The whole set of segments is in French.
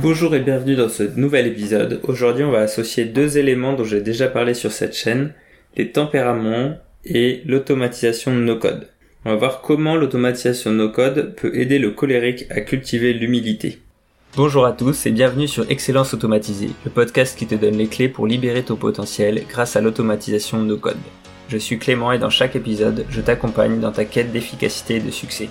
Bonjour et bienvenue dans ce nouvel épisode. Aujourd'hui, on va associer deux éléments dont j'ai déjà parlé sur cette chaîne, les tempéraments et l'automatisation de nos codes. On va voir comment l'automatisation de nos codes peut aider le colérique à cultiver l'humilité. Bonjour à tous et bienvenue sur Excellence Automatisée, le podcast qui te donne les clés pour libérer ton potentiel grâce à l'automatisation de nos codes. Je suis Clément et dans chaque épisode, je t'accompagne dans ta quête d'efficacité et de succès.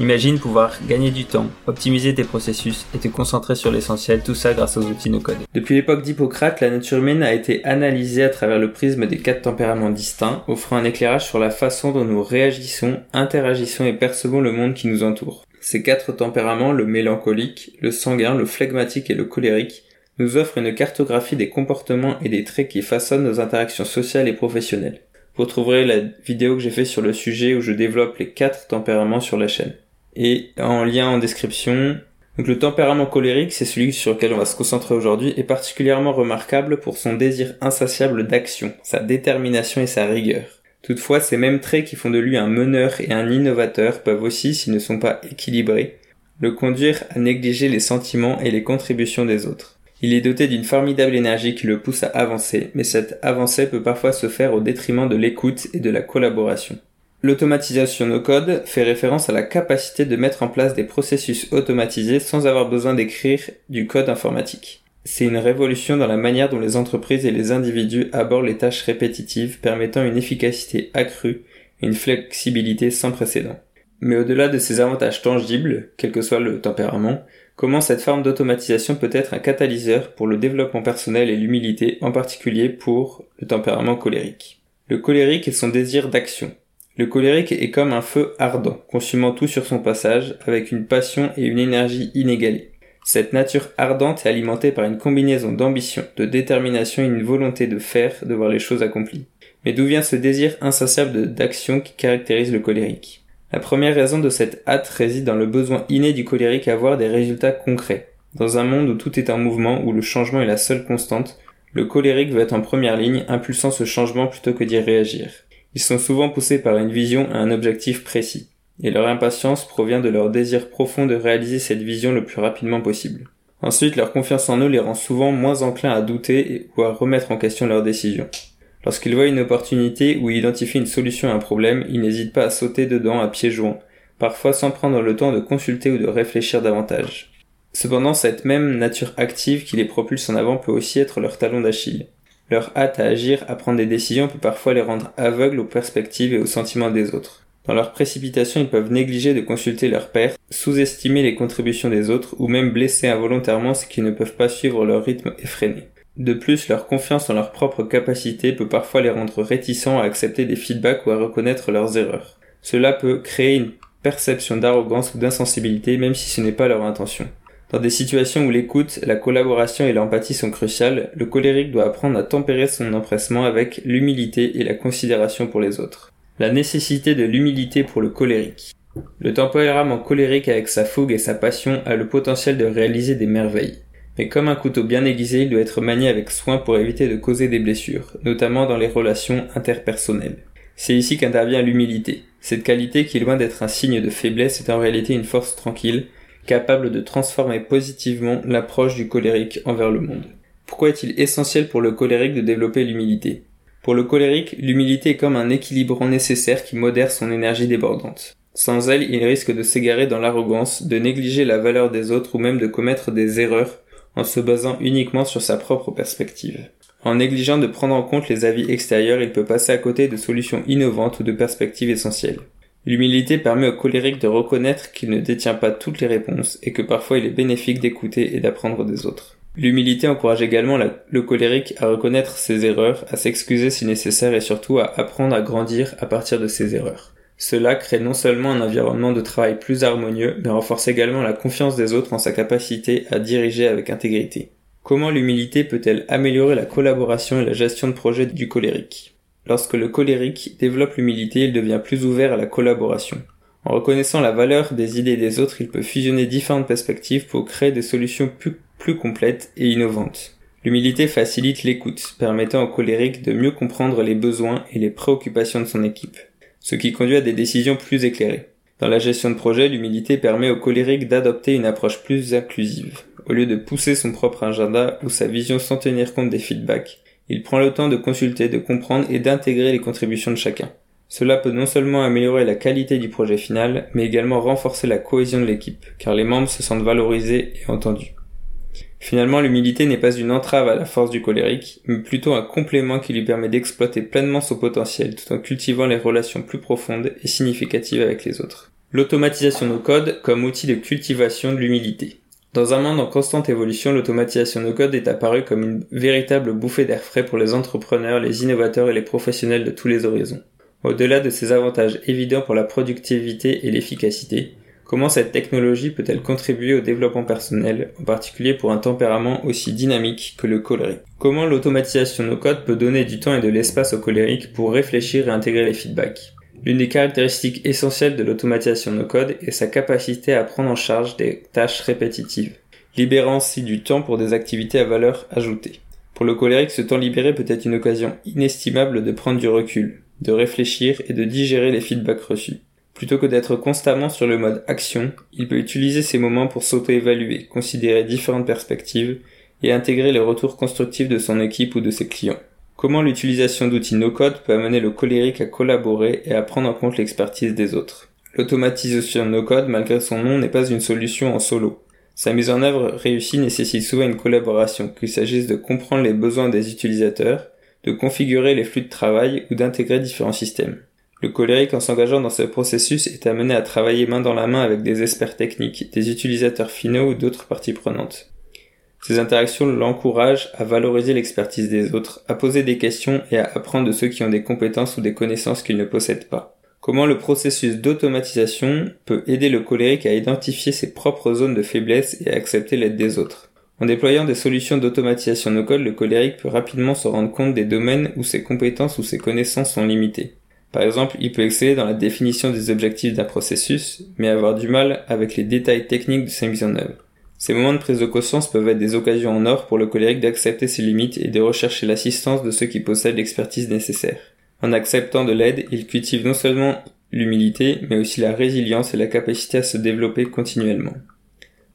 Imagine pouvoir gagner du temps, optimiser tes processus et te concentrer sur l'essentiel, tout ça grâce aux outils no-code. Depuis l'époque d'Hippocrate, la nature humaine a été analysée à travers le prisme des quatre tempéraments distincts, offrant un éclairage sur la façon dont nous réagissons, interagissons et percevons le monde qui nous entoure. Ces quatre tempéraments, le mélancolique, le sanguin, le phlegmatique et le colérique, nous offrent une cartographie des comportements et des traits qui façonnent nos interactions sociales et professionnelles. Vous trouverez la vidéo que j'ai fait sur le sujet où je développe les quatre tempéraments sur la chaîne. Et en lien en description, donc le tempérament colérique, c'est celui sur lequel on va se concentrer aujourd'hui, est particulièrement remarquable pour son désir insatiable d'action, sa détermination et sa rigueur. Toutefois, ces mêmes traits qui font de lui un meneur et un innovateur peuvent aussi, s'ils ne sont pas équilibrés, le conduire à négliger les sentiments et les contributions des autres. Il est doté d'une formidable énergie qui le pousse à avancer, mais cette avancée peut parfois se faire au détriment de l'écoute et de la collaboration. L'automatisation no code fait référence à la capacité de mettre en place des processus automatisés sans avoir besoin d'écrire du code informatique. C'est une révolution dans la manière dont les entreprises et les individus abordent les tâches répétitives permettant une efficacité accrue et une flexibilité sans précédent. Mais au-delà de ces avantages tangibles, quel que soit le tempérament, comment cette forme d'automatisation peut être un catalyseur pour le développement personnel et l'humilité, en particulier pour le tempérament colérique? Le colérique est son désir d'action. Le colérique est comme un feu ardent, consumant tout sur son passage, avec une passion et une énergie inégalées. Cette nature ardente est alimentée par une combinaison d'ambition, de détermination et une volonté de faire, de voir les choses accomplies. Mais d'où vient ce désir insatiable d'action qui caractérise le colérique? La première raison de cette hâte réside dans le besoin inné du colérique à avoir des résultats concrets. Dans un monde où tout est en mouvement, où le changement est la seule constante, le colérique veut être en première ligne, impulsant ce changement plutôt que d'y réagir. Ils sont souvent poussés par une vision et un objectif précis, et leur impatience provient de leur désir profond de réaliser cette vision le plus rapidement possible. Ensuite, leur confiance en eux les rend souvent moins enclins à douter ou à remettre en question leurs décisions. Lorsqu'ils voient une opportunité ou identifient une solution à un problème, ils n'hésitent pas à sauter dedans à pieds joints, parfois sans prendre le temps de consulter ou de réfléchir davantage. Cependant, cette même nature active qui les propulse en avant peut aussi être leur talon d'Achille. Leur hâte à agir, à prendre des décisions peut parfois les rendre aveugles aux perspectives et aux sentiments des autres. Dans leur précipitation, ils peuvent négliger de consulter leur père, sous-estimer les contributions des autres ou même blesser involontairement ceux qui ne peuvent pas suivre leur rythme effréné. De plus, leur confiance en leurs propres capacités peut parfois les rendre réticents à accepter des feedbacks ou à reconnaître leurs erreurs. Cela peut créer une perception d'arrogance ou d'insensibilité même si ce n'est pas leur intention. Dans des situations où l'écoute, la collaboration et l'empathie sont cruciales, le colérique doit apprendre à tempérer son empressement avec l'humilité et la considération pour les autres. La nécessité de l'humilité pour le colérique. Le tempérament colérique avec sa fougue et sa passion a le potentiel de réaliser des merveilles. Mais comme un couteau bien aiguisé, il doit être manié avec soin pour éviter de causer des blessures, notamment dans les relations interpersonnelles. C'est ici qu'intervient l'humilité. Cette qualité qui loin d'être un signe de faiblesse est en réalité une force tranquille, capable de transformer positivement l'approche du colérique envers le monde. Pourquoi est-il essentiel pour le colérique de développer l'humilité? Pour le colérique, l'humilité est comme un équilibrant nécessaire qui modère son énergie débordante. Sans elle, il risque de s'égarer dans l'arrogance, de négliger la valeur des autres ou même de commettre des erreurs en se basant uniquement sur sa propre perspective. En négligeant de prendre en compte les avis extérieurs, il peut passer à côté de solutions innovantes ou de perspectives essentielles. L'humilité permet au colérique de reconnaître qu'il ne détient pas toutes les réponses et que parfois il est bénéfique d'écouter et d'apprendre des autres. L'humilité encourage également le colérique à reconnaître ses erreurs, à s'excuser si nécessaire et surtout à apprendre à grandir à partir de ses erreurs. Cela crée non seulement un environnement de travail plus harmonieux, mais renforce également la confiance des autres en sa capacité à diriger avec intégrité. Comment l'humilité peut-elle améliorer la collaboration et la gestion de projet du colérique? Lorsque le colérique développe l'humilité, il devient plus ouvert à la collaboration. En reconnaissant la valeur des idées des autres, il peut fusionner différentes perspectives pour créer des solutions plus, complètes et innovantes. L'humilité facilite l'écoute, permettant au colérique de mieux comprendre les besoins et les préoccupations de son équipe, ce qui conduit à des décisions plus éclairées. Dans la gestion de projet, l'humilité permet au colérique d'adopter une approche plus inclusive. Au lieu de pousser son propre agenda ou sa vision sans tenir compte des feedbacks, il prend le temps de consulter, de comprendre et d'intégrer les contributions de chacun. Cela peut non seulement améliorer la qualité du projet final, mais également renforcer la cohésion de l'équipe, car les membres se sentent valorisés et entendus. Finalement, l'humilité n'est pas une entrave à la force du colérique, mais plutôt un complément qui lui permet d'exploiter pleinement son potentiel tout en cultivant les relations plus profondes et significatives avec les autres. L'automatisation no code comme outil de cultivation de l'humilité. Dans un monde en constante évolution, l'automatisation no code est apparue comme une véritable bouffée d'air frais pour les entrepreneurs, les innovateurs et les professionnels de tous les horizons. Au-delà de ses avantages évidents pour la productivité et l'efficacité, comment cette technologie peut-elle contribuer au développement personnel, en particulier pour un tempérament aussi dynamique que le colérique? Comment l'automatisation no code peut donner du temps et de l'espace au colérique pour réfléchir et intégrer les feedbacks? L'une des caractéristiques essentielles de l'automatisation no-code est sa capacité à prendre en charge des tâches répétitives, libérant ainsi du temps pour des activités à valeur ajoutée. Pour le colérique, ce temps libéré peut être une occasion inestimable de prendre du recul, de réfléchir et de digérer les feedbacks reçus. Plutôt que d'être constamment sur le mode action, il peut utiliser ces moments pour s'auto-évaluer, considérer différentes perspectives et intégrer les retours constructifs de son équipe ou de ses clients. Comment l'utilisation d'outils no-code peut amener le colérique à collaborer et à prendre en compte l'expertise des autres. L'automatisation no-code, malgré son nom, n'est pas une solution en solo. Sa mise en œuvre réussie nécessite souvent une collaboration, qu'il s'agisse de comprendre les besoins des utilisateurs, de configurer les flux de travail ou d'intégrer différents systèmes. Le colérique, en s'engageant dans ce processus, est amené à travailler main dans la main avec des experts techniques, des utilisateurs finaux ou d'autres parties prenantes. Ces interactions l'encouragent à valoriser l'expertise des autres, à poser des questions et à apprendre de ceux qui ont des compétences ou des connaissances qu'ils ne possèdent pas. Comment le processus d'automatisation peut aider le colérique à identifier ses propres zones de faiblesse et à accepter l'aide des autres? En déployant des solutions d'automatisation no-code, le colérique peut rapidement se rendre compte des domaines où ses compétences ou ses connaissances sont limitées. Par exemple, il peut exceller dans la définition des objectifs d'un processus, mais avoir du mal avec les détails techniques de sa mise en œuvre. Ces moments de prise de conscience peuvent être des occasions en or pour le colérique d'accepter ses limites et de rechercher l'assistance de ceux qui possèdent l'expertise nécessaire. En acceptant de l'aide, il cultive non seulement l'humilité, mais aussi la résilience et la capacité à se développer continuellement.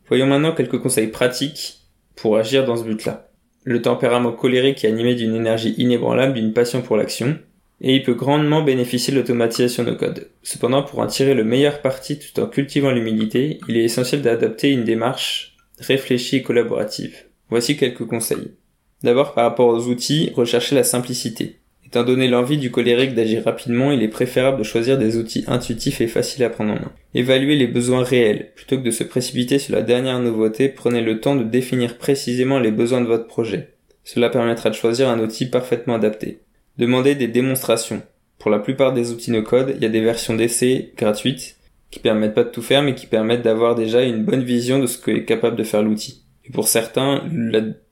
Voyons maintenant quelques conseils pratiques pour agir dans ce but-là. Le tempérament colérique est animé d'une énergie inébranlable, d'une passion pour l'action, et il peut grandement bénéficier de l'automatisation de code. Cependant, pour en tirer le meilleur parti tout en cultivant l'humilité, il est essentiel d'adopter une démarche réfléchie et collaborative. Voici quelques conseils. D'abord, par rapport aux outils, recherchez la simplicité. Étant donné l'envie du colérique d'agir rapidement, il est préférable de choisir des outils intuitifs et faciles à prendre en main. Évaluez les besoins réels. Plutôt que de se précipiter sur la dernière nouveauté, prenez le temps de définir précisément les besoins de votre projet. Cela permettra de choisir un outil parfaitement adapté. Demandez des démonstrations. Pour la plupart des outils no code, il y a des versions d'essai gratuites qui permettent pas de tout faire mais qui permettent d'avoir déjà une bonne vision de ce que est capable de faire l'outil. Et pour certains,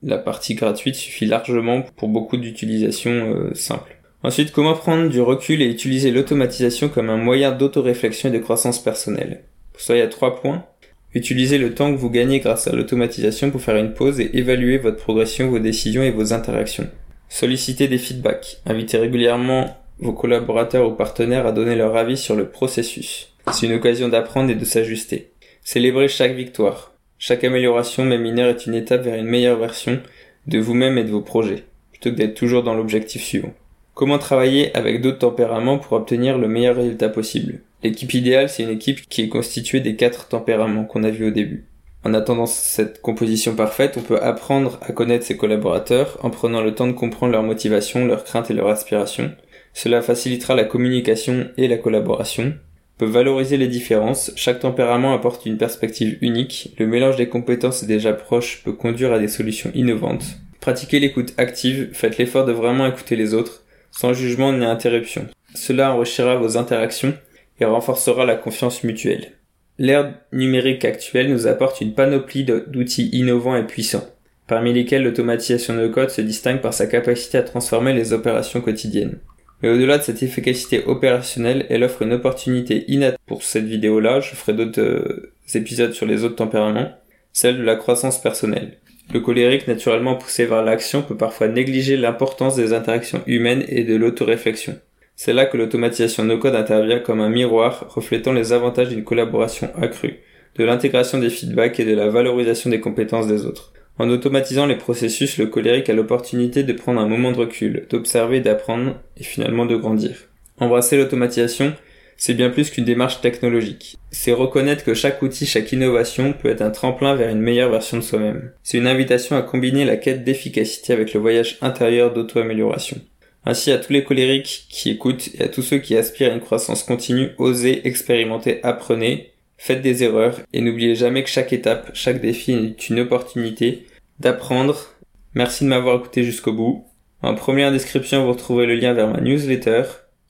la, partie gratuite suffit largement pour beaucoup d'utilisations euh, simples. Ensuite, comment prendre du recul et utiliser l'automatisation comme un moyen d'autoréflexion et de croissance personnelle? Pour ça, il y a trois points. Utilisez le temps que vous gagnez grâce à l'automatisation pour faire une pause et évaluer votre progression, vos décisions et vos interactions. Sollicitez des feedbacks. Invitez régulièrement vos collaborateurs ou partenaires à donner leur avis sur le processus. C'est une occasion d'apprendre et de s'ajuster. Célébrez chaque victoire. Chaque amélioration, même mineure, est une étape vers une meilleure version de vous-même et de vos projets, plutôt que d'être toujours dans l'objectif suivant. Comment travailler avec d'autres tempéraments pour obtenir le meilleur résultat possible? L'équipe idéale, c'est une équipe qui est constituée des quatre tempéraments qu'on a vus au début. En attendant cette composition parfaite, on peut apprendre à connaître ses collaborateurs en prenant le temps de comprendre leurs motivations, leurs craintes et leurs aspirations. Cela facilitera la communication et la collaboration, peut valoriser les différences, chaque tempérament apporte une perspective unique, le mélange des compétences déjà proches peut conduire à des solutions innovantes. Pratiquez l'écoute active, faites l'effort de vraiment écouter les autres, sans jugement ni interruption. Cela enrichira vos interactions et renforcera la confiance mutuelle. L'ère numérique actuelle nous apporte une panoplie d'outils innovants et puissants, parmi lesquels l'automatisation de code se distingue par sa capacité à transformer les opérations quotidiennes. Mais au-delà de cette efficacité opérationnelle, elle offre une opportunité inattendue pour cette vidéo-là. Je ferai d'autres euh, épisodes sur les autres tempéraments. Celle de la croissance personnelle. Le colérique, naturellement poussé vers l'action, peut parfois négliger l'importance des interactions humaines et de l'autoréflexion. C'est là que l'automatisation no-code intervient comme un miroir reflétant les avantages d'une collaboration accrue. de l'intégration des feedbacks et de la valorisation des compétences des autres. En automatisant les processus, le colérique a l'opportunité de prendre un moment de recul, d'observer, d'apprendre et finalement de grandir. Embrasser l'automatisation, c'est bien plus qu'une démarche technologique. C'est reconnaître que chaque outil, chaque innovation peut être un tremplin vers une meilleure version de soi-même. C'est une invitation à combiner la quête d'efficacité avec le voyage intérieur d'auto-amélioration. Ainsi à tous les colériques qui écoutent et à tous ceux qui aspirent à une croissance continue, osez, expérimenter, apprenez, faites des erreurs et n'oubliez jamais que chaque étape, chaque défi est une opportunité d'apprendre. Merci de m'avoir écouté jusqu'au bout. En première description, vous retrouvez le lien vers ma newsletter.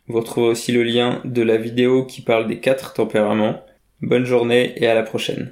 Vous retrouvez aussi le lien de la vidéo qui parle des quatre tempéraments. Bonne journée et à la prochaine.